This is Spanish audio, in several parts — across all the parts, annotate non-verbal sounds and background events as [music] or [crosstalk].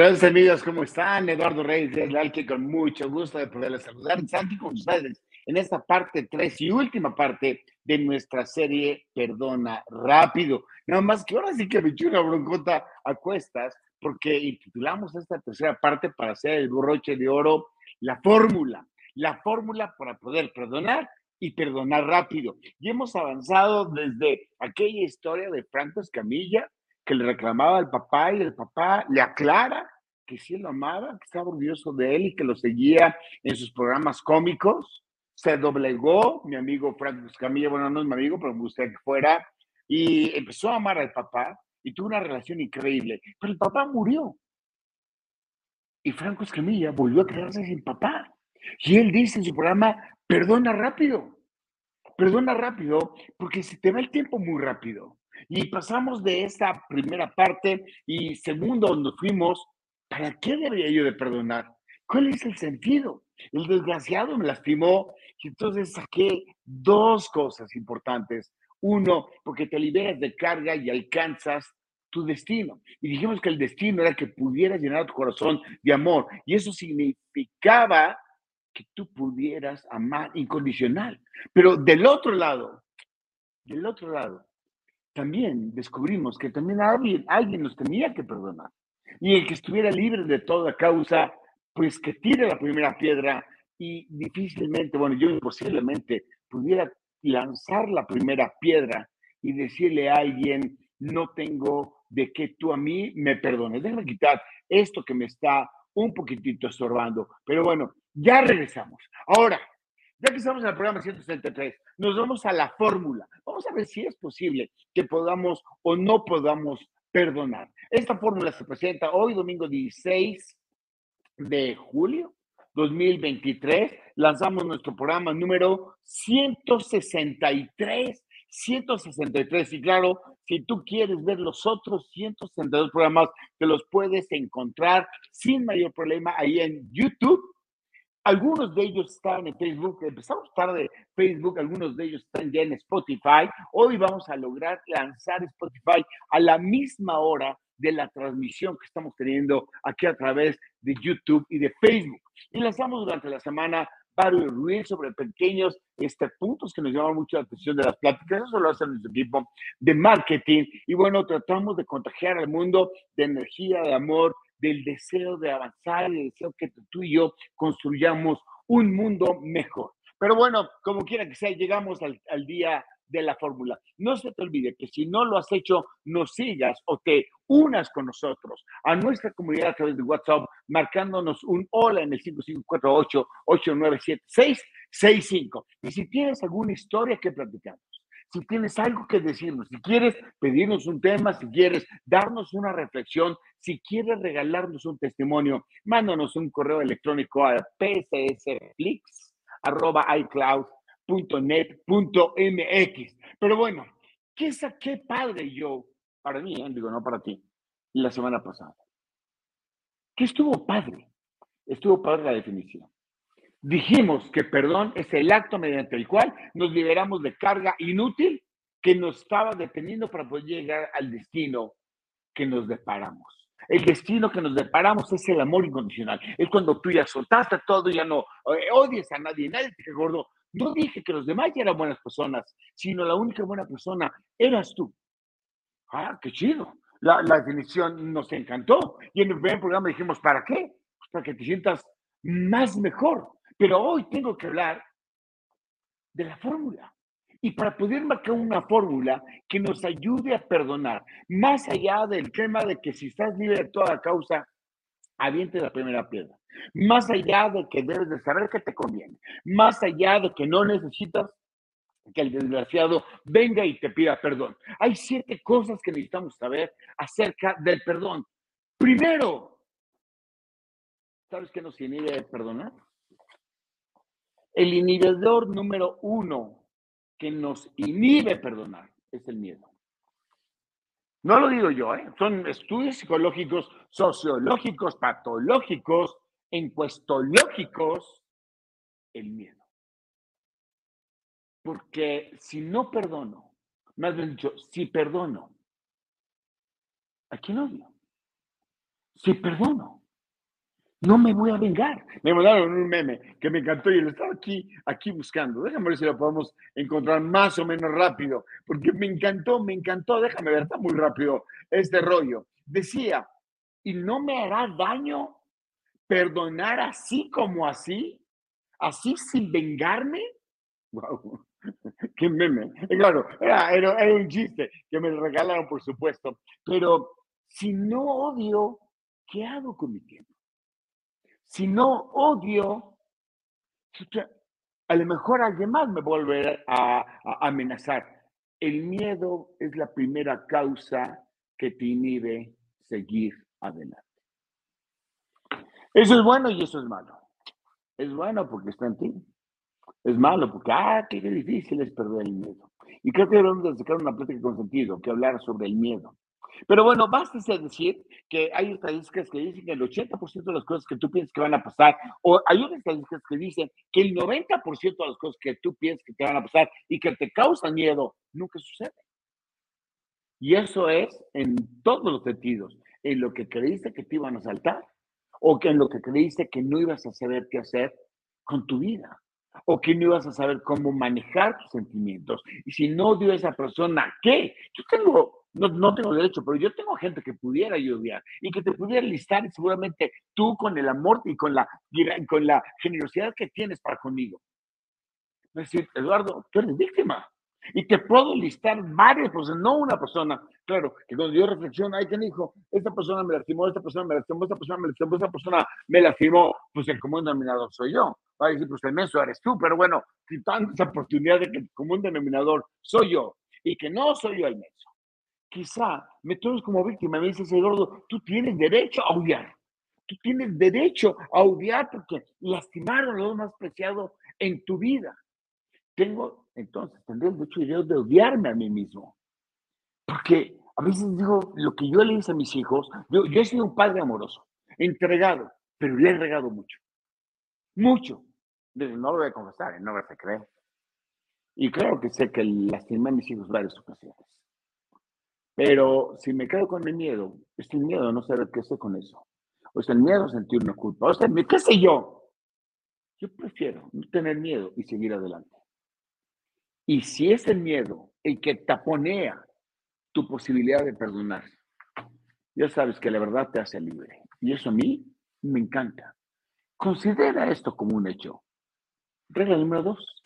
Gracias, amigos. ¿Cómo están? Eduardo Reyes de que con mucho gusto de poderles saludar. Santi con ustedes en esta parte 3 y última parte de nuestra serie Perdona Rápido. Nada más que ahora sí que me eché una broncota a cuestas porque intitulamos esta tercera parte para hacer el borroche de oro, la fórmula, la fórmula para poder perdonar y perdonar rápido. Y hemos avanzado desde aquella historia de Franco Escamilla, que le reclamaba al papá y el papá le aclara que sí lo amaba, que estaba orgulloso de él y que lo seguía en sus programas cómicos. Se doblegó, mi amigo Franco Escamilla, bueno, no es mi amigo, pero me gustaría que fuera, y empezó a amar al papá y tuvo una relación increíble. Pero el papá murió. Y Franco Escamilla volvió a quedarse sin papá. Y él dice en su programa, perdona rápido, perdona rápido, porque se te va el tiempo muy rápido. Y pasamos de esa primera parte y segundo, nos fuimos, ¿para qué debería yo de perdonar? ¿Cuál es el sentido? El desgraciado me lastimó y entonces saqué dos cosas importantes. Uno, porque te liberas de carga y alcanzas tu destino. Y dijimos que el destino era que pudieras llenar tu corazón de amor. Y eso significaba que tú pudieras amar incondicional. Pero del otro lado, del otro lado, también descubrimos que también alguien, alguien nos tenía que perdonar. Y el que estuviera libre de toda causa, pues que tire la primera piedra y difícilmente, bueno, yo imposiblemente pudiera lanzar la primera piedra y decirle a alguien, no tengo de que tú a mí me perdones. Déjame quitar esto que me está un poquitito estorbando. Pero bueno, ya regresamos. Ahora, ya que estamos en el programa 163, nos vamos a la fórmula. Vamos a ver si es posible que podamos o no podamos perdonar. Esta fórmula se presenta hoy, domingo 16 de julio 2023. Lanzamos nuestro programa número 163. 163. Y claro, si tú quieres ver los otros 162 programas, te los puedes encontrar sin mayor problema ahí en YouTube algunos de ellos están en Facebook, empezamos tarde Facebook, algunos de ellos están ya en Spotify. Hoy vamos a lograr lanzar Spotify a la misma hora de la transmisión que estamos teniendo aquí a través de YouTube y de Facebook. Y lanzamos durante la semana varios reels sobre pequeños este, puntos que nos llaman mucho la atención de las pláticas. Eso lo hace nuestro equipo de marketing. Y bueno, tratamos de contagiar al mundo de energía, de amor, del deseo de avanzar, el deseo que tú y yo construyamos un mundo mejor. Pero bueno, como quiera que sea, llegamos al, al día de la fórmula. No se te olvide que si no lo has hecho, nos sigas o te unas con nosotros a nuestra comunidad a través de WhatsApp, marcándonos un hola en el 5548-897665. Y si tienes alguna historia que platicar, si tienes algo que decirnos, si quieres pedirnos un tema, si quieres darnos una reflexión, si quieres regalarnos un testimonio, mándanos un correo electrónico a pssflix.icloud.net.mx. Pero bueno, ¿qué saqué padre yo? Para mí, ¿eh? digo, no para ti, la semana pasada. ¿Qué estuvo padre? Estuvo padre la definición. Dijimos que perdón es el acto mediante el cual nos liberamos de carga inútil que nos estaba deteniendo para poder llegar al destino que nos deparamos. El destino que nos deparamos es el amor incondicional. Es cuando tú ya soltaste todo, ya no eh, odias a nadie, nadie te gordo. No dije que los demás ya eran buenas personas, sino la única buena persona eras tú. Ah, qué chido. La, la definición nos encantó. Y en el primer programa dijimos, ¿para qué? Pues para que te sientas más mejor. Pero hoy tengo que hablar de la fórmula. Y para poder marcar una fórmula que nos ayude a perdonar, más allá del tema de que si estás libre de toda causa, aviente la primera piedra. Más allá de que debes de saber que te conviene. Más allá de que no necesitas que el desgraciado venga y te pida perdón. Hay siete cosas que necesitamos saber acerca del perdón. Primero, ¿sabes qué nos inhibe de perdonar? El inhibidor número uno que nos inhibe perdonar es el miedo. No lo digo yo, ¿eh? son estudios psicológicos, sociológicos, patológicos, encuestológicos, el miedo. Porque si no perdono, más bien dicho, si perdono, ¿a quién odio? si perdono, no me voy a vengar. Me mandaron un meme que me encantó y lo estaba aquí, aquí buscando. Déjame ver si lo podemos encontrar más o menos rápido, porque me encantó, me encantó. Déjame ver, está muy rápido este rollo. Decía, ¿y no me hará daño perdonar así como así? ¿Así sin vengarme? Wow. [laughs] Qué meme. Claro, era, era, un chiste que me regalaron, por supuesto. Pero si no odio, ¿qué hago con mi tiempo? Si no odio, a lo mejor alguien más me a, a amenazar. El miedo es la primera causa que te inhibe seguir adelante. Eso es bueno y eso es malo. Es bueno porque está en ti. Es malo porque, ah, qué difícil es perder el miedo. Y creo que debemos de sacar una plática con sentido, que hablar sobre el miedo. Pero bueno, basta decir que hay estadísticas que dicen que el 80% de las cosas que tú piensas que van a pasar, o hay otras estadísticas que dicen que el 90% de las cosas que tú piensas que te van a pasar y que te causan miedo, nunca sucede. Y eso es en todos los sentidos, en lo que creíste que te iban a saltar, o que en lo que creíste que no ibas a saber qué hacer con tu vida, o que no ibas a saber cómo manejar tus sentimientos. Y si no dio esa persona, ¿qué? Yo tengo, no, no tengo derecho, pero yo tengo gente que pudiera ayudar y que te pudiera listar y seguramente tú con el amor y con la, con la generosidad que tienes para conmigo. Es decir, Eduardo, tú eres víctima. Y te puedo listar varias personas, no una persona. Claro, que cuando yo reflexiono, ay, ¿qué dijo? Esta persona me lastimó, esta persona me lastimó, esta persona me lastimó, esta persona me lastimó. Pues el común denominador soy yo. Va a decir, pues el menso eres tú. Pero bueno, quitando esa oportunidad de que el común denominador soy yo y que no soy yo el menso. Quizá me tomes como víctima, me dices, Eduardo, tú tienes derecho a odiar. Tú tienes derecho a odiar porque lastimaron lo más preciado en tu vida tengo, entonces, tendría el derecho de odiarme a mí mismo. Porque a veces digo, lo que yo le hice a mis hijos, yo, yo he sido un padre amoroso, entregado, pero le he regado mucho. Mucho. No lo voy a confesar, ¿eh? no me a creer. Y claro que sé que lastimé a mis hijos varias ocasiones. Pero si me quedo con el miedo, es el miedo no saber qué hacer con eso. O es el miedo a sentir una culpa. O sea, ¿qué sé yo? Yo prefiero no tener miedo y seguir adelante. Y si es el miedo el que taponea tu posibilidad de perdonar, ya sabes que la verdad te hace libre. Y eso a mí me encanta. Considera esto como un hecho. Regla número dos.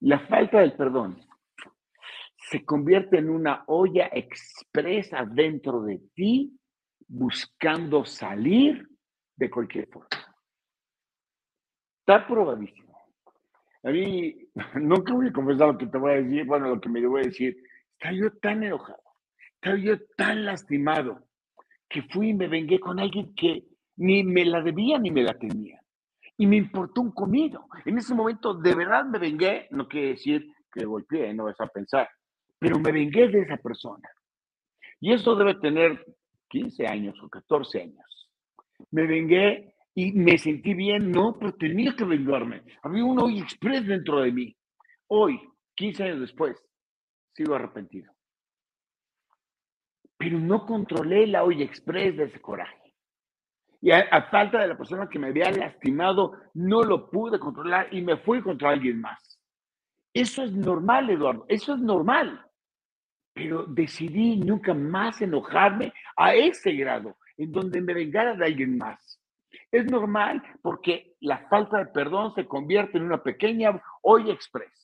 La falta del perdón se convierte en una olla expresa dentro de ti buscando salir de cualquier forma. Está probadísimo a mí, [laughs] nunca voy a confesar lo que te voy a decir, bueno, lo que me voy a decir. Estaba yo tan enojado, estaba yo tan lastimado, que fui y me vengué con alguien que ni me la debía ni me la tenía. Y me importó un comido. En ese momento, de verdad me vengué, no quiere decir que golpeé, no vas a pensar, pero me vengué de esa persona. Y eso debe tener 15 años o 14 años. Me vengué y me sentí bien, no, pero tenía que vengarme. Había un hoy express dentro de mí. Hoy, 15 años después, sigo arrepentido. Pero no controlé la hoy express de ese coraje. Y a, falta de la persona que me había lastimado, no lo pude controlar y me fui contra alguien más. Eso es normal, Eduardo, eso es normal. Pero decidí nunca más enojarme a ese grado, en donde me vengara de alguien más. Es normal porque la falta de perdón se convierte en una pequeña olla express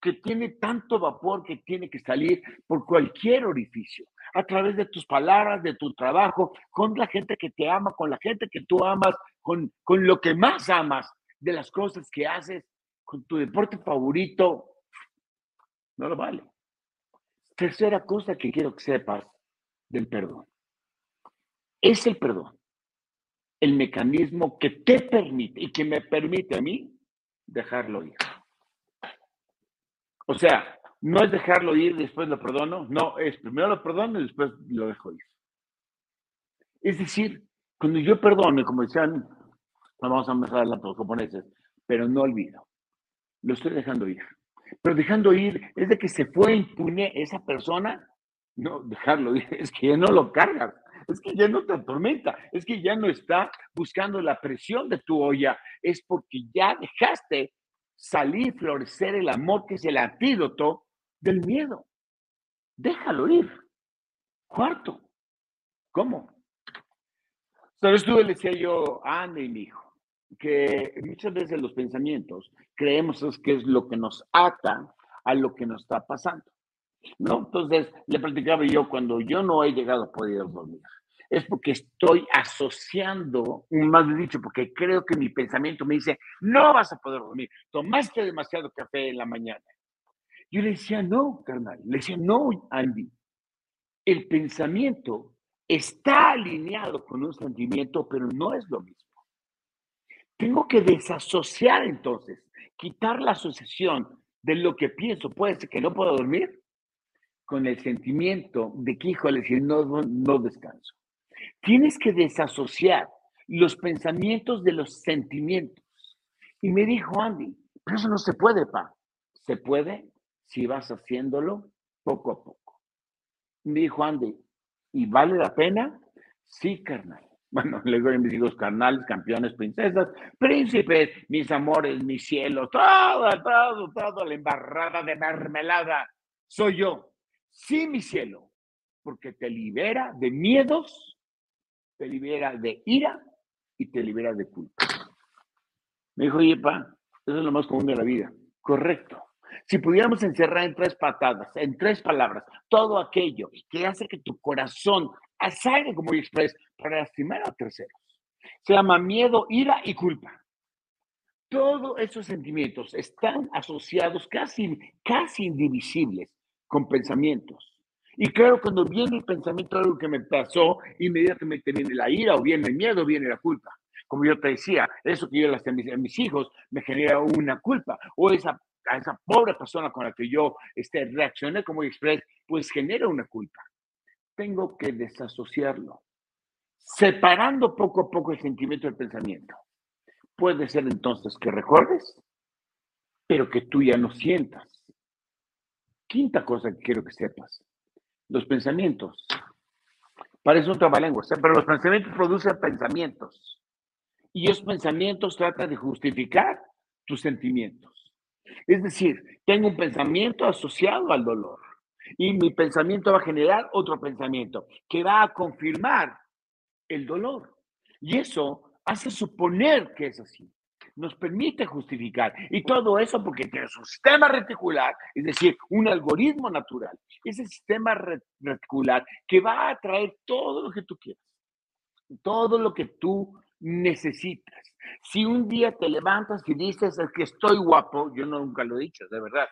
que tiene tanto vapor que tiene que salir por cualquier orificio, a través de tus palabras, de tu trabajo, con la gente que te ama, con la gente que tú amas, con, con lo que más amas, de las cosas que haces, con tu deporte favorito. No lo vale. Tercera cosa que quiero que sepas del perdón. Es el perdón el mecanismo que te permite y que me permite a mí dejarlo ir. O sea, no es dejarlo ir y después lo perdono, no, es primero lo perdono y después lo dejo ir. Es decir, cuando yo perdono, como decían, vamos a empezar a los japoneses, pero no olvido, lo estoy dejando ir. Pero dejando ir es de que se fue impune esa persona, no, dejarlo ir, [laughs] es que no lo cargas, es que ya no te atormenta, es que ya no está buscando la presión de tu olla, es porque ya dejaste salir, florecer el amor que es el antídoto del miedo. Déjalo ir. Cuarto, ¿cómo? Sabes tú, le decía yo a Andy, mi hijo, que muchas veces los pensamientos creemos que es lo que nos ata a lo que nos está pasando. ¿no? Entonces, le platicaba yo cuando yo no he llegado a poder dormir. Es porque estoy asociando, más dicho, porque creo que mi pensamiento me dice, no vas a poder dormir, tomaste demasiado café en la mañana. Yo le decía, no, carnal, le decía, no, Andy. El pensamiento está alineado con un sentimiento, pero no es lo mismo. Tengo que desasociar entonces, quitar la asociación de lo que pienso. Puede ser que no pueda dormir con el sentimiento de que, híjole, si no, no descanso. Tienes que desasociar los pensamientos de los sentimientos. Y me dijo Andy, pero eso no se puede, pa. Se puede si vas haciéndolo poco a poco. Me dijo Andy, ¿y vale la pena? Sí, carnal. Bueno, [laughs] le doy mis hijos carnales, campeones, princesas, príncipes, mis amores, mi cielo, todo, todo, todo, la embarrada de mermelada. Soy yo. Sí, mi cielo, porque te libera de miedos, te libera de ira y te libera de culpa. Me dijo, oye, pa, eso es lo más común de la vida. Correcto. Si pudiéramos encerrar en tres patadas, en tres palabras, todo aquello que hace que tu corazón salga como express lastimar a terceros, se llama miedo, ira y culpa. Todos esos sentimientos están asociados casi, casi indivisibles con pensamientos. Y claro, cuando viene el pensamiento de algo que me pasó, inmediatamente viene la ira o viene el miedo, viene la culpa. Como yo te decía, eso que yo le hacía a mis, hijos me genera una culpa. O esa, a esa pobre persona con la que yo este, reaccioné como express, pues genera una culpa. Tengo que desasociarlo, separando poco a poco el sentimiento del pensamiento. Puede ser entonces que recuerdes, pero que tú ya no sientas Quinta cosa que quiero que sepas. Los pensamientos. Parece un trabalengua, pero los pensamientos producen pensamientos. Y esos pensamientos tratan de justificar tus sentimientos. Es decir, tengo un pensamiento asociado al dolor y mi pensamiento va a generar otro pensamiento que va a confirmar el dolor. Y eso hace suponer que es así nos permite justificar. Y todo eso porque tiene un sistema reticular, es decir, un algoritmo natural. Ese sistema reticular que va a traer todo lo que tú quieras, todo lo que tú necesitas. Si un día te levantas y dices es que estoy guapo, yo nunca lo he dicho, de verdad.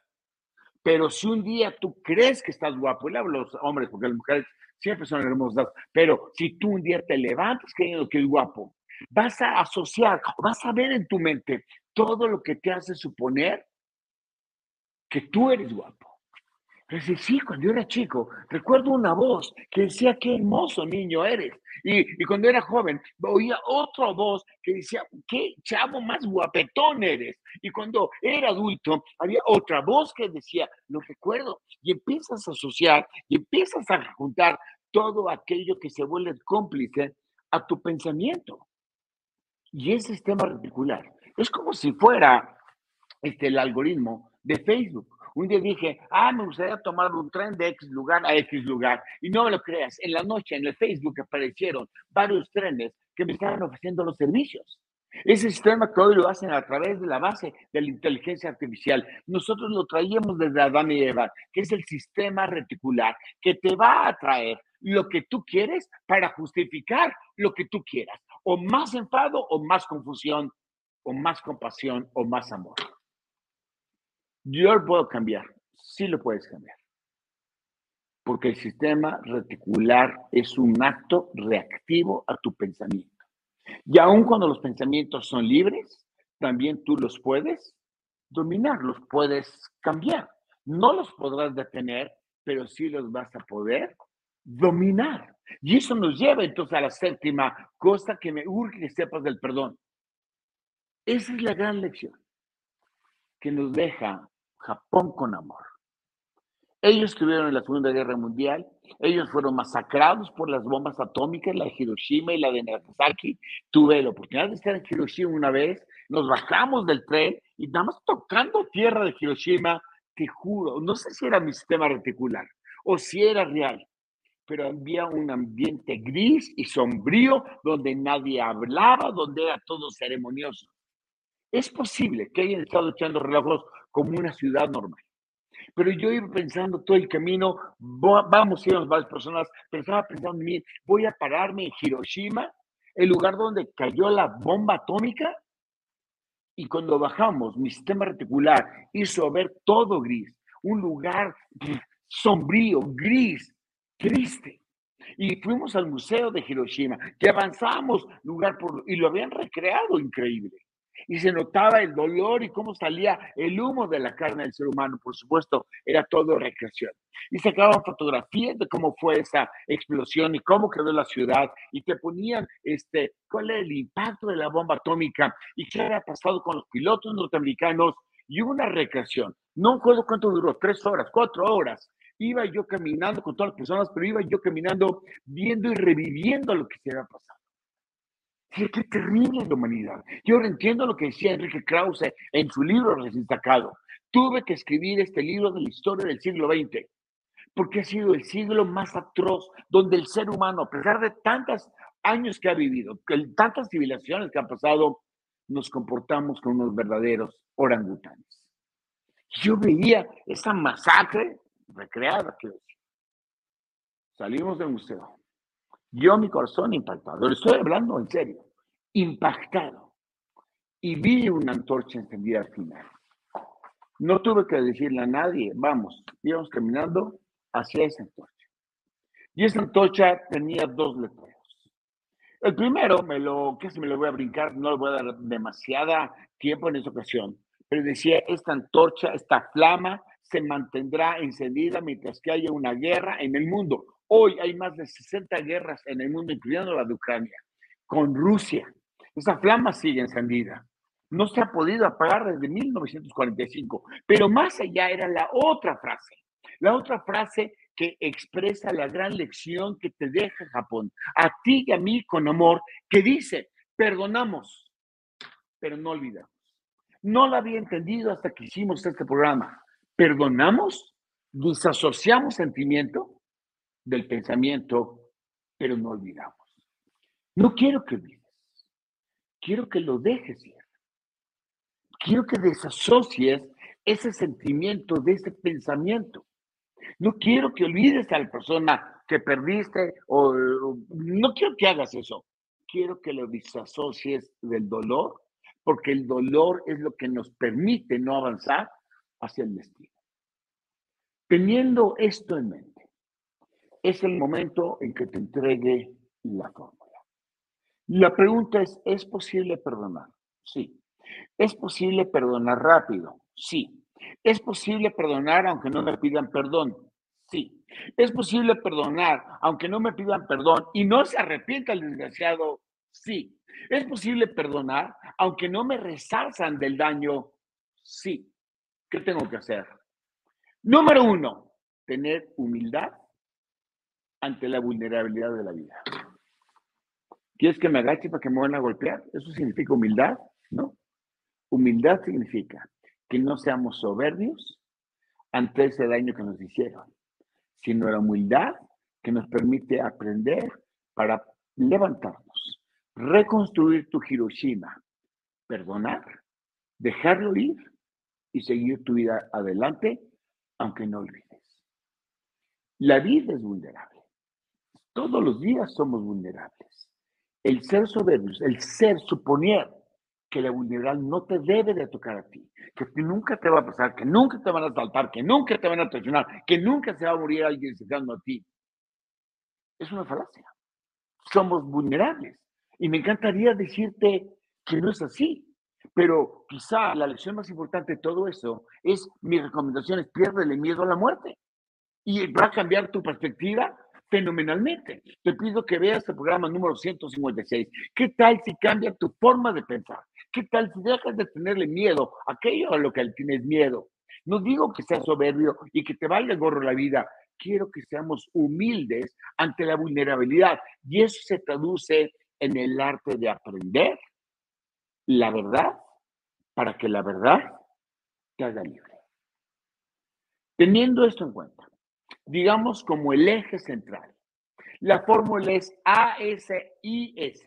Pero si un día tú crees que estás guapo, y le hablo a los hombres, porque las mujeres siempre son hermosas, pero si tú un día te levantas creyendo que es guapo, vas a asociar, vas a ver en tu mente todo lo que te hace suponer que tú eres guapo. Pero sí, cuando yo era chico, recuerdo una voz que decía, qué hermoso niño eres. Y, y, cuando era joven, oía otra voz que decía, qué chavo más guapetón eres. Y cuando era adulto, había otra voz que decía, lo recuerdo. Y empiezas a asociar y empiezas a juntar todo aquello que se vuelve cómplice a tu pensamiento. Y ese sistema reticular es como si fuera este, el algoritmo de Facebook. Un día dije, ah, me gustaría tomar un tren de X lugar a X lugar. Y no me lo creas, en la noche en el Facebook aparecieron varios trenes que me estaban ofreciendo los servicios. Ese sistema todo lo hacen a través de la base de la inteligencia artificial. Nosotros lo traíamos desde Adán y Eva, que es el sistema reticular, que te va a traer lo que tú quieres para justificar lo que tú quieras o más enfado o más confusión, o más compasión o más amor. Yo lo puedo cambiar, sí lo puedes cambiar. Porque el sistema reticular es un acto reactivo a tu pensamiento. Y aun cuando los pensamientos son libres, también tú los puedes dominar, los puedes cambiar. No los podrás detener, pero sí los vas a poder dominar. Y eso nos lleva entonces a la séptima cosa que me urge que sepas del perdón. Esa es la gran lección que nos deja Japón con amor. Ellos estuvieron en la Segunda Guerra Mundial, ellos fueron masacrados por las bombas atómicas, la de Hiroshima y la de Nagasaki. Tuve la oportunidad de estar en Hiroshima una vez, nos bajamos del tren y nada más tocando tierra de Hiroshima, te juro, no sé si era mi sistema reticular o si era real, pero había un ambiente gris y sombrío donde nadie hablaba, donde era todo ceremonioso. Es posible que hayan estado echando relojos como una ciudad normal. Pero yo iba pensando todo el camino, vamos a ir varias personas, pero estaba pensando en mí, voy a pararme en Hiroshima, el lugar donde cayó la bomba atómica. Y cuando bajamos, mi sistema reticular hizo ver todo gris, un lugar sombrío, gris, triste. Y fuimos al museo de Hiroshima, que avanzamos lugar por y lo habían recreado increíble y se notaba el dolor y cómo salía el humo de la carne del ser humano. Por supuesto, era todo recreación. Y sacaban fotografías de cómo fue esa explosión y cómo quedó la ciudad y te ponían este, cuál era el impacto de la bomba atómica y qué había pasado con los pilotos norteamericanos y una recreación. No recuerdo cuánto duró, tres horas, cuatro horas. Iba yo caminando con todas las personas, pero iba yo caminando viendo y reviviendo lo que se había pasado. Qué, terrible la humanidad. Yo entiendo lo que decía Enrique Krause en su libro recién sacado. Tuve que escribir este libro de la historia del siglo XX, porque ha sido el siglo más atroz, donde el ser humano, a pesar de tantos años que ha vivido, tantas civilizaciones que han pasado, nos comportamos como unos verdaderos orangutanes. Yo veía esa masacre recreada que Salimos del museo. Yo mi corazón impactado, estoy hablando en serio impactado y vi una antorcha encendida al final. No tuve que decirle a nadie, vamos, íbamos caminando hacia esa antorcha. Y esa antorcha tenía dos letreros. El primero, me lo, que si me lo voy a brincar, no le voy a dar demasiada tiempo en esa ocasión, pero decía, esta antorcha, esta flama se mantendrá encendida mientras que haya una guerra en el mundo. Hoy hay más de 60 guerras en el mundo, incluyendo la de Ucrania, con Rusia, esa flama sigue encendida. No se ha podido apagar desde 1945. Pero más allá era la otra frase. La otra frase que expresa la gran lección que te deja Japón, a ti y a mí con amor, que dice, perdonamos, pero no olvidamos. No la había entendido hasta que hicimos este programa. Perdonamos, desasociamos sentimiento del pensamiento, pero no olvidamos. No quiero que olvides quiero que lo dejes ir. Quiero que desasocies ese sentimiento de ese pensamiento. No quiero que olvides a la persona que perdiste o, no quiero que hagas eso. Quiero que lo desasocies del dolor, porque el dolor es lo que nos permite no avanzar hacia el destino. Teniendo esto en mente, es el momento en que te entregue la forma. La pregunta es, ¿es posible perdonar? Sí. ¿Es posible perdonar rápido? Sí. ¿Es posible perdonar aunque no me pidan perdón? Sí. ¿Es posible perdonar aunque no me pidan perdón y no se arrepienta el desgraciado? Sí. ¿Es posible perdonar aunque no me resalzan del daño? Sí. ¿Qué tengo que hacer? Número uno, tener humildad ante la vulnerabilidad de la vida. ¿Quieres que me agache para que me van a golpear? ¿Eso significa humildad? ¿No? Humildad significa que no seamos soberbios ante ese daño que nos hicieron, sino la humildad que nos permite aprender para levantarnos, reconstruir tu Hiroshima, perdonar, dejarlo ir y seguir tu vida adelante, aunque no olvides. La vida es vulnerable. Todos los días somos vulnerables. El ser soberbio, el ser suponer que la vulnerabilidad no te debe de tocar a ti, que nunca te va a pasar, que nunca te van a saltar, que nunca te van a traicionar, que nunca se va a morir alguien cercano a ti. Es una falacia. Somos vulnerables. Y me encantaría decirte que no es así. Pero quizá la lección más importante de todo eso es, mi recomendación es piérdele miedo a la muerte. Y va a cambiar tu perspectiva fenomenalmente. Te pido que veas el programa número 156. ¿Qué tal si cambia tu forma de pensar? ¿Qué tal si dejas de tenerle miedo a aquello a lo que tienes miedo? No digo que seas soberbio y que te valga gorro la vida. Quiero que seamos humildes ante la vulnerabilidad. Y eso se traduce en el arte de aprender la verdad para que la verdad te haga libre. Teniendo esto en cuenta, digamos como el eje central, la fórmula es ASIS,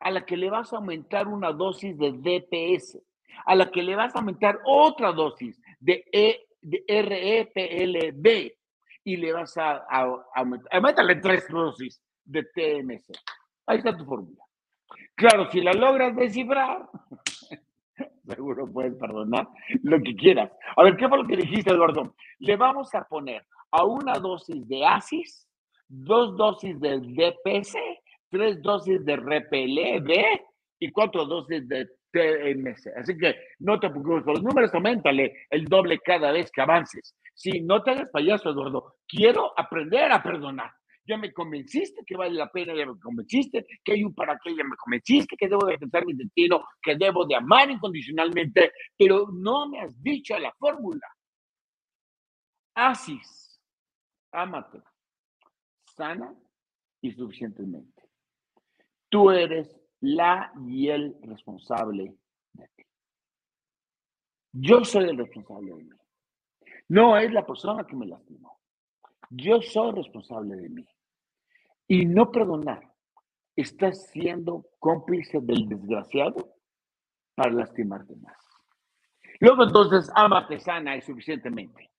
a la que le vas a aumentar una dosis de DPS, a la que le vas a aumentar otra dosis de, e, de REPLB y le vas a, aumentar, aumentale tres dosis de TMC. Ahí está tu fórmula. Claro, si la logras descifrar, [laughs] seguro puedes perdonar lo que quieras. A ver, ¿qué fue lo que dijiste, Eduardo? Le vamos a poner a una dosis de ASIS, dos dosis de DPC, tres dosis de RPLB y cuatro dosis de TMC. Así que no te preocupes los números, aumentale el doble cada vez que avances. Si no te hagas payaso, Eduardo, quiero aprender a perdonar ya me convenciste que vale la pena, ya me convenciste que hay un para qué, ya me convenciste que debo de pensar mi destino, que debo de amar incondicionalmente, pero no me has dicho la fórmula. Asis, ámate, sana y suficientemente. Tú eres la y el responsable de ti. Yo soy el responsable de mí. No es la persona que me lastimó. Yo soy responsable de mí. Y no perdonar, estás siendo cómplice del desgraciado para lastimarte más. Luego entonces, ámate sana y suficientemente.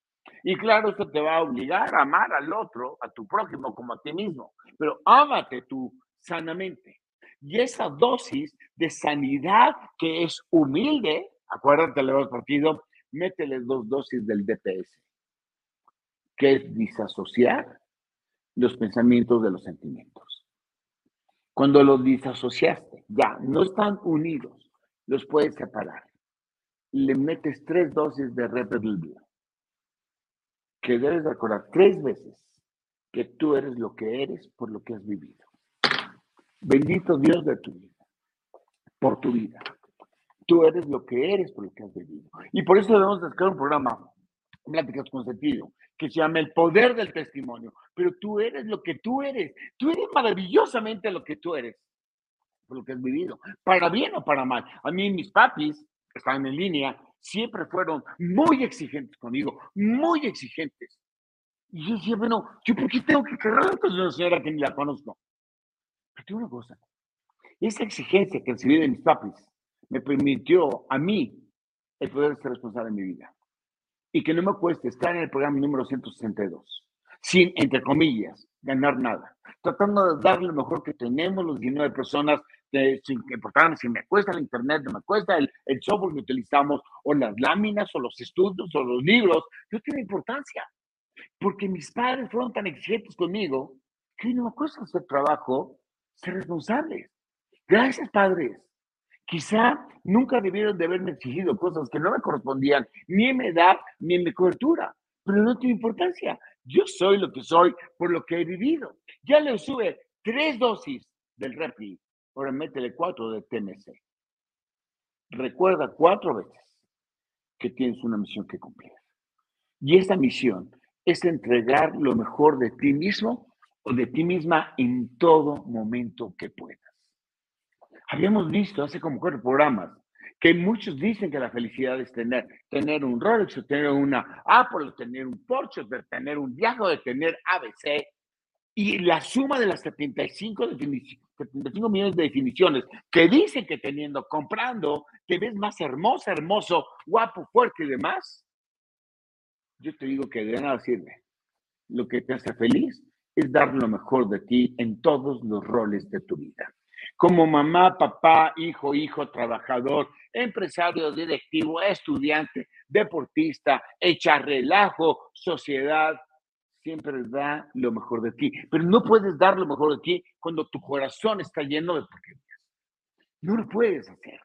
Y claro, esto te va a obligar a amar al otro, a tu prójimo como a ti mismo, pero ámate tú sanamente. Y esa dosis de sanidad que es humilde, acuérdate, le hemos partido, métele dos dosis del DPS que es disasociar los pensamientos de los sentimientos. Cuando los disasociaste, ya no están unidos, los puedes separar. Le metes tres dosis de repetible, que debes recordar tres veces que tú eres lo que eres por lo que has vivido. Bendito Dios de tu vida, por tu vida. Tú eres lo que eres por lo que has vivido. Y por eso debemos sacar un programa, Pláticas con Sentido, que se llama El Poder del Testimonio. Pero tú eres lo que tú eres. Tú eres maravillosamente lo que tú eres, por lo que has vivido, para bien o para mal. A mí mis papis, están en línea, siempre fueron muy exigentes conmigo, muy exigentes. Y yo decía, bueno, ¿yo por qué tengo que querer con una señora que ni la conozco? Pero tengo una cosa, esa exigencia que recibí de mis papis me permitió a mí el poder ser responsable de mi vida y que no me cueste estar en el programa número 162, sin, entre comillas, ganar nada, tratando de dar lo mejor que tenemos los 19 personas, de, sin importar si me cuesta el internet, no me cuesta el, el software que utilizamos, o las láminas, o los estudios, o los libros, no tiene importancia, porque mis padres fueron tan exigentes conmigo que no me cuesta hacer trabajo, ser responsables. Gracias, padres. Quizá nunca debieron de haberme exigido cosas que no me correspondían, ni en mi edad, ni en mi cobertura, pero no tiene importancia. Yo soy lo que soy por lo que he vivido. Ya le sube tres dosis del Repi, ahora métele cuatro de TMC. Recuerda cuatro veces que tienes una misión que cumplir. Y esa misión es entregar lo mejor de ti mismo o de ti misma en todo momento que puedas. Habíamos visto hace como cuatro programas que muchos dicen que la felicidad es tener, tener un Rolex, tener una Apple, tener un Porsche, tener un viaje, de tener ABC. Y la suma de las 75, 75 millones de definiciones que dicen que teniendo, comprando, te ves más hermosa, hermoso, guapo, fuerte y demás, yo te digo que de nada sirve. Lo que te hace feliz es dar lo mejor de ti en todos los roles de tu vida como mamá, papá, hijo, hijo, trabajador, empresario, directivo, estudiante, deportista, echa relajo, sociedad, siempre da lo mejor de ti. Pero no puedes dar lo mejor de ti cuando tu corazón está lleno de porquerías. No lo puedes hacer.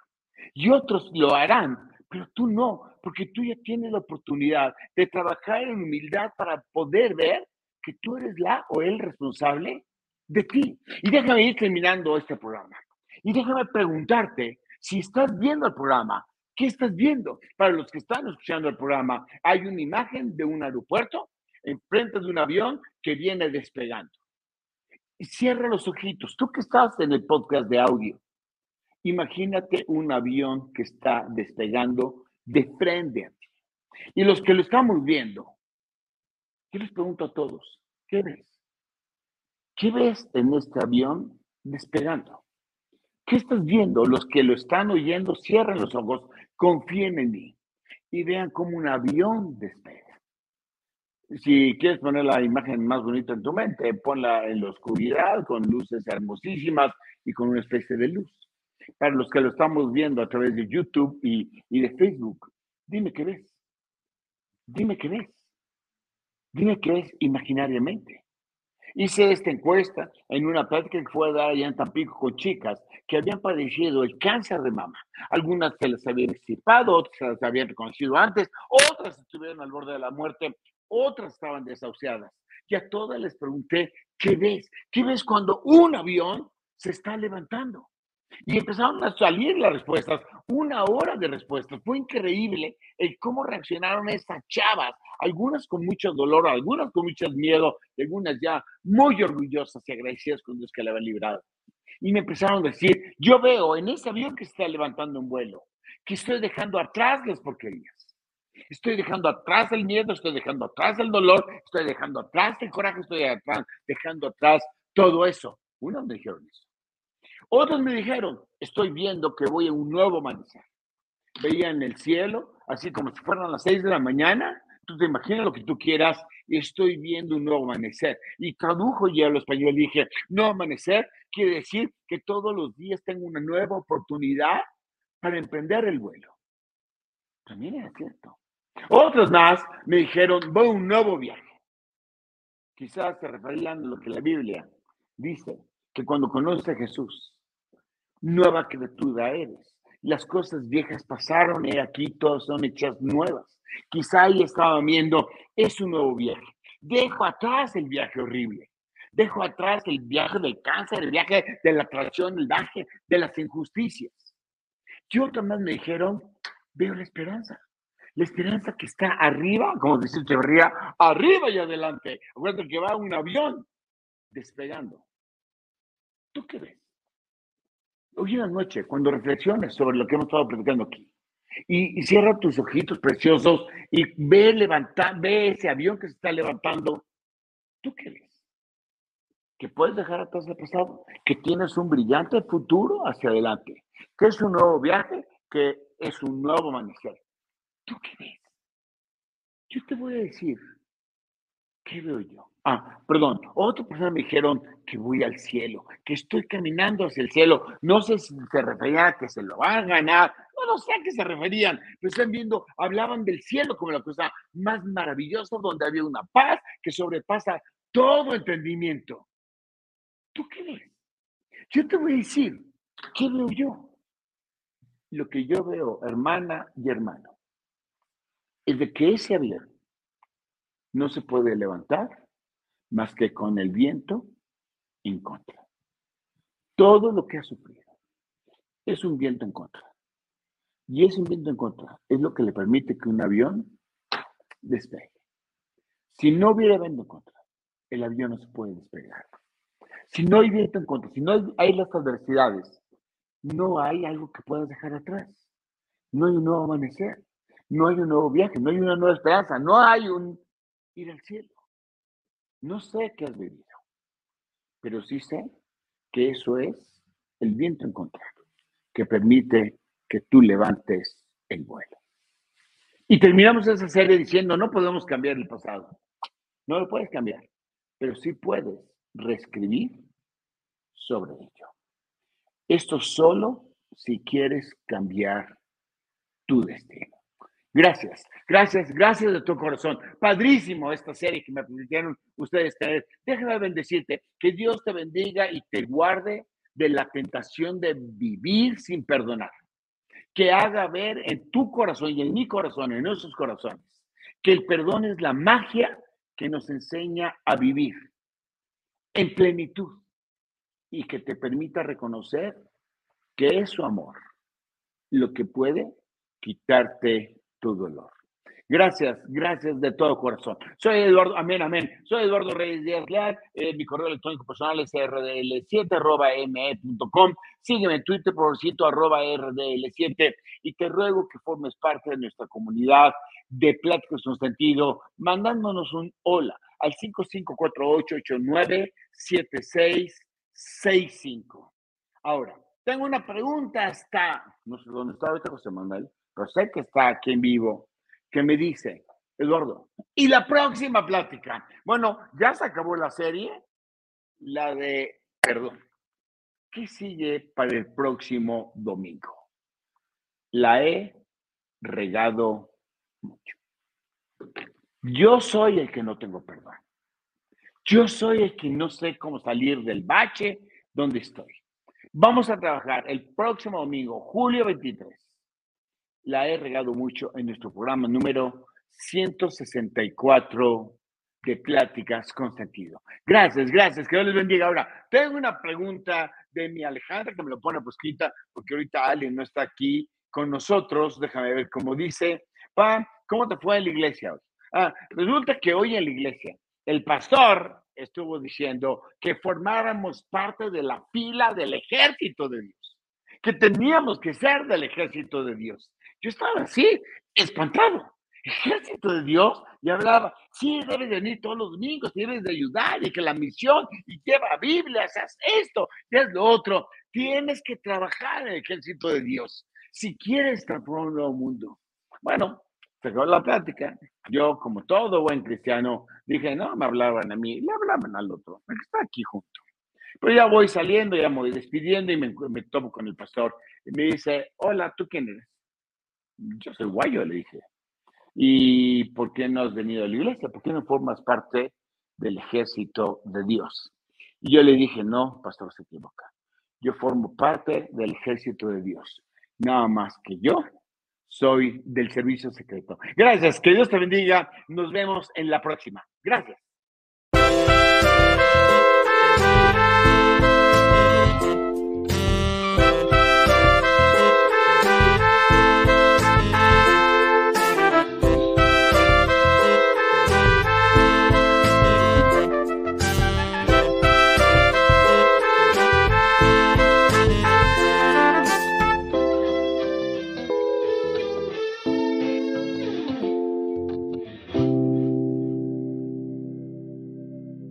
Y otros lo harán, pero tú no, porque tú ya tienes la oportunidad de trabajar en humildad para poder ver que tú eres la o el responsable de ti. Y déjame ir terminando este programa. Y déjame preguntarte, si estás viendo el programa, ¿Qué estás viendo? Para los que están escuchando el programa, hay una imagen de un aeropuerto enfrente de un avión que viene despegando. Y cierra los ojitos. Tú que estás en el podcast de audio, imagínate un avión que está despegando de frente a ti. Y los que lo estamos viendo, yo les pregunto a todos, ¿qué ves? ¿Qué ves en este avión despegando? ¿Qué estás viendo? Los que lo están oyendo, cierren los ojos, confíen en mí y vean cómo un avión despega. Si quieres poner la imagen más bonita en tu mente, ponla en la oscuridad, con luces hermosísimas y con una especie de luz. Para los que lo estamos viendo a través de YouTube y, y de Facebook, dime qué ves. Dime qué ves. Dime qué ves imaginariamente. Hice esta encuesta en una práctica que fue dar allá en Tampico con chicas que habían padecido el cáncer de mama. Algunas se les habían extirpado, otras se las habían reconocido antes, otras estuvieron al borde de la muerte, otras estaban desahuciadas. Y a todas les pregunté, ¿qué ves? ¿Qué ves cuando un avión se está levantando? Y empezaron a salir las respuestas, una hora de respuestas. Fue increíble el cómo reaccionaron esas chavas, algunas con mucho dolor, algunas con mucho miedo, algunas ya muy orgullosas y agradecidas con Dios que le había librado. Y me empezaron a decir, yo veo en ese avión que está levantando un vuelo, que estoy dejando atrás las porquerías. Estoy dejando atrás el miedo, estoy dejando atrás el dolor, estoy dejando atrás el coraje, estoy dejando atrás todo eso. Unos me dijeron eso. Otros me dijeron, estoy viendo que voy a un nuevo amanecer. Veía en el cielo, así como si fueran las seis de la mañana, tú te imaginas lo que tú quieras, estoy viendo un nuevo amanecer. Y tradujo ya al español, dije, nuevo amanecer quiere decir que todos los días tengo una nueva oportunidad para emprender el vuelo. También es cierto. Otros más me dijeron, voy a un nuevo viaje. Quizás se referían a lo que la Biblia dice, que cuando conoces a Jesús, nueva criatura eres. Las cosas viejas pasaron y aquí todas son hechas nuevas. Quizá ahí estaba viendo, es un nuevo viaje. Dejo atrás el viaje horrible. Dejo atrás el viaje del cáncer, el viaje de la traición, el viaje de las injusticias. Y otros más me dijeron, veo la esperanza. La esperanza que está arriba, como dice Echeverría, arriba y adelante. Acuérdate que va un avión despegando. ¿Tú qué ves? Hoy en la noche, cuando reflexiones sobre lo que hemos estado platicando aquí, y, cierra tus ojitos preciosos y ve levantar, ve ese avión que se está levantando, ¿tú qué ves? Que puedes dejar atrás el pasado, que tienes un brillante futuro hacia adelante, que es un nuevo viaje, que es un nuevo amanecer. ¿Tú qué ves? Yo te voy a decir, ¿qué veo yo? Ah, perdón, otra persona me dijeron que voy al cielo, que estoy caminando hacia el cielo. No sé si se refería a que se lo van a ganar, no, no sé a qué se referían, pero están viendo, hablaban del cielo como la cosa más maravillosa, donde había una paz que sobrepasa todo entendimiento. ¿Tú qué ves? Yo te voy a decir, ¿qué veo yo? Lo que yo veo, hermana y hermano, es de que ese avión no se puede levantar más que con el viento en contra. Todo lo que ha sufrido es un viento en contra. Y ese viento en contra es lo que le permite que un avión despegue. Si no hubiera viento en contra, el avión no se puede despegar. Si no hay viento en contra, si no hay, las adversidades, no hay algo que puedas dejar atrás. No hay un nuevo amanecer, no hay un nuevo viaje, no hay una nueva esperanza, no hay un ir al cielo. No sé qué has vivido, pero sí sé que eso es el viento en contra, que permite que tú levantes el vuelo. Y terminamos esa serie diciendo, no podemos cambiar el pasado. No lo puedes cambiar, pero sí puedes reescribir sobre ello. Esto solo si quieres cambiar tu destino. Gracias, gracias, gracias de tu corazón. Padrísimo esta serie que me permitieron ustedes tener. Déjame bendecirte, que Dios te bendiga y te guarde de la tentación de vivir sin perdonar. Que haga ver en tu corazón y en mi corazón, en nuestros corazones, que el perdón es la magia que nos enseña a vivir en plenitud y que te permita reconocer que es su amor lo que puede quitarte tu dolor. Gracias, gracias de todo corazón. Soy Eduardo, amén, amén. Soy Eduardo Reyes Díaz Leal. Eh, mi correo electrónico personal es rdl7.me.com. Sígueme en Twitter, por cierto, arroba rdl7. Y te ruego que formes parte de nuestra comunidad de Pláticos con Sentido, mandándonos un hola al 5548897665. Ahora, tengo una pregunta hasta, no sé dónde está ahorita José Manuel, pero sé que está aquí en vivo que me dice, Eduardo, y la próxima plática. Bueno, ya se acabó la serie, la de, perdón, ¿qué sigue para el próximo domingo? La he regado mucho. Yo soy el que no tengo perdón. Yo soy el que no sé cómo salir del bache donde estoy. Vamos a trabajar el próximo domingo, julio 23 la he regado mucho en nuestro programa número 164 de Pláticas con Sentido. Gracias, gracias, que Dios les bendiga. Ahora, tengo una pregunta de mi Alejandra que me lo pone por escrita, porque ahorita alguien no está aquí con nosotros. Déjame ver cómo dice. Pa, ¿cómo te fue en la iglesia hoy? Ah, resulta que hoy en la iglesia el pastor estuvo diciendo que formáramos parte de la fila del ejército de Dios, que teníamos que ser del ejército de Dios. Yo estaba así, espantado. Ejército de Dios, y hablaba, sí, debes venir todos los domingos, debes de ayudar, y que la misión, y lleva Biblias, haz esto, y haz lo otro. Tienes que trabajar en el ejército de Dios si quieres transformar un nuevo mundo. Bueno, se acabó la plática. Yo, como todo buen cristiano, dije, no, me hablaban a mí, le hablaban al otro, está aquí junto. Pero ya voy saliendo, ya me voy despidiendo y me, me tomo con el pastor. Y me dice, hola, ¿tú quién eres? Yo soy guayo, le dije. ¿Y por qué no has venido a la iglesia? ¿Por qué no formas parte del ejército de Dios? Y yo le dije, no, pastor, se equivoca. Yo formo parte del ejército de Dios. Nada más que yo soy del servicio secreto. Gracias, que Dios te bendiga. Nos vemos en la próxima. Gracias.